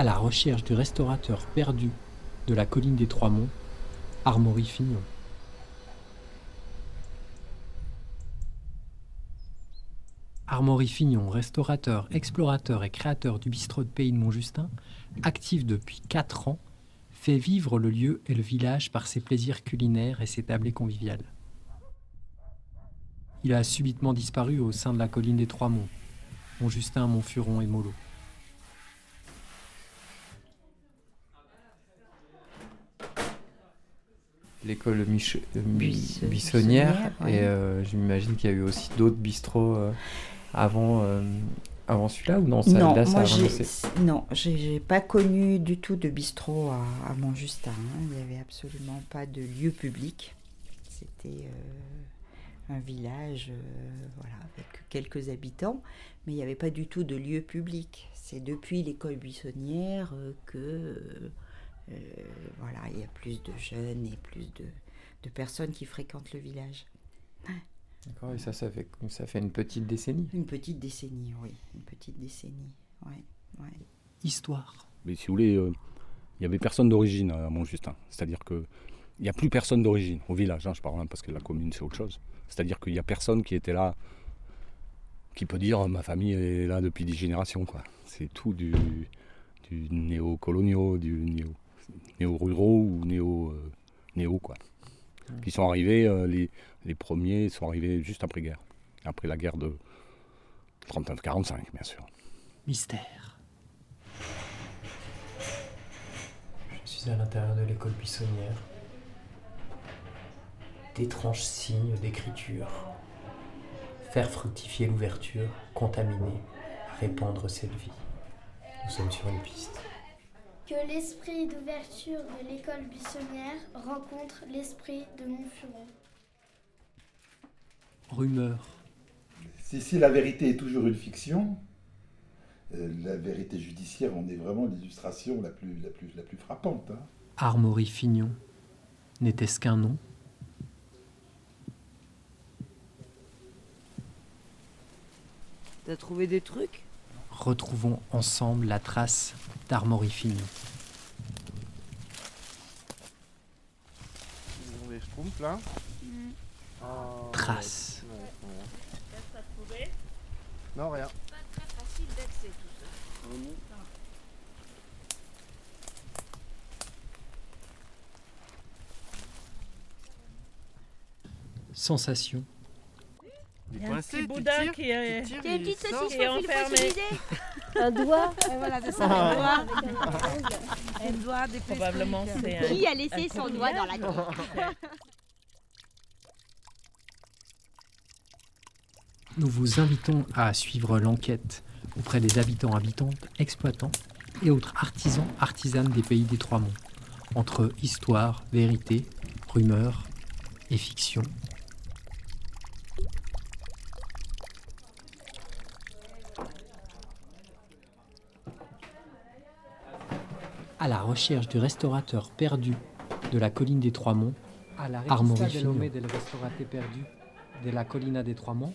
À la recherche du restaurateur perdu de la colline des Trois Monts, Armory Fignon. Armory Fignon, restaurateur, explorateur et créateur du bistrot de Pays de Montjustin, actif depuis 4 ans, fait vivre le lieu et le village par ses plaisirs culinaires et ses tablées conviviales. Il a subitement disparu au sein de la colline des Trois Monts, Montjustin, Montfuron et Mollo. L'école Mich- euh, buissonnière, buissonnière, ouais. et euh, j'imagine qu'il y a eu aussi d'autres bistrots euh, avant, euh, avant celui-là ou non ça, non, là, ça moi a non, j'ai pas connu du tout de bistrot à, à Montjustin. hein. Il n'y avait absolument pas de lieu public. C'était un village, voilà, avec quelques habitants, mais il n'y avait pas du tout de lieu public. C'est depuis l'école buissonnière que voilà, il y a plus de jeunes et plus de, de personnes qui fréquentent le village. D'accord, et ça, ça fait, ça fait une petite décennie. Une petite décennie, oui, une petite décennie. Ouais, ouais. Histoire. Mais si vous voulez, euh, il n'y avait personne d'origine à Montjustin. C'est-à-dire que il n'y a plus personne d'origine au village, hein, je parle hein, parce que la commune c'est autre chose. C'est-à-dire qu'il n'y a personne qui était là, qui peut dire ma famille est là depuis des générations. quoi. C'est tout du, du néo-coloniaux, du néo- néo-ruraux ou néo, euh, néo quoi. Qui sont arrivés, euh, les, les premiers sont arrivés juste après-guerre. Après la guerre de 39-45 bien sûr. Mystère. Je suis à l'intérieur de l'école buissonnière. D'étranges signes d'écriture. Faire fructifier l'ouverture, contaminer, répandre cette vie. Nous sommes sur une piste. Que l'esprit d'ouverture de l'école buissonnière rencontre l'esprit de Montfuron. Rumeur. Si, si la vérité est toujours une fiction, euh, la vérité judiciaire en est vraiment l'illustration la plus, la, plus, la plus frappante. hein. Armory Fignon. N'était-ce qu'un nom? T'as trouvé des trucs? Retrouvons ensemble la trace schtroumpfs là Ah, Trace. Non, rien. Pas très facile d'accès tout ça. Sensation. Il y a un petit boudin qui est- tu tires, qui est une il petite saucisse Qui est enfermé. fossilisée. Un doigt. voilà, c'est ça, un doigt. Un doigt des Probablement c'est un. Qui a laissé son doigt dans la coquillage. Nous vous invitons à suivre l'enquête auprès des habitants, habitantes, exploitants et autres artisans, artisanes des pays des Trois Monts, entre histoire, vérité, rumeur et fiction. À la recherche du restaurateur perdu de la colline des Trois Monts, À la Armory revista del Fignon. nome del restaurante perdu de la collina des Trois Monts.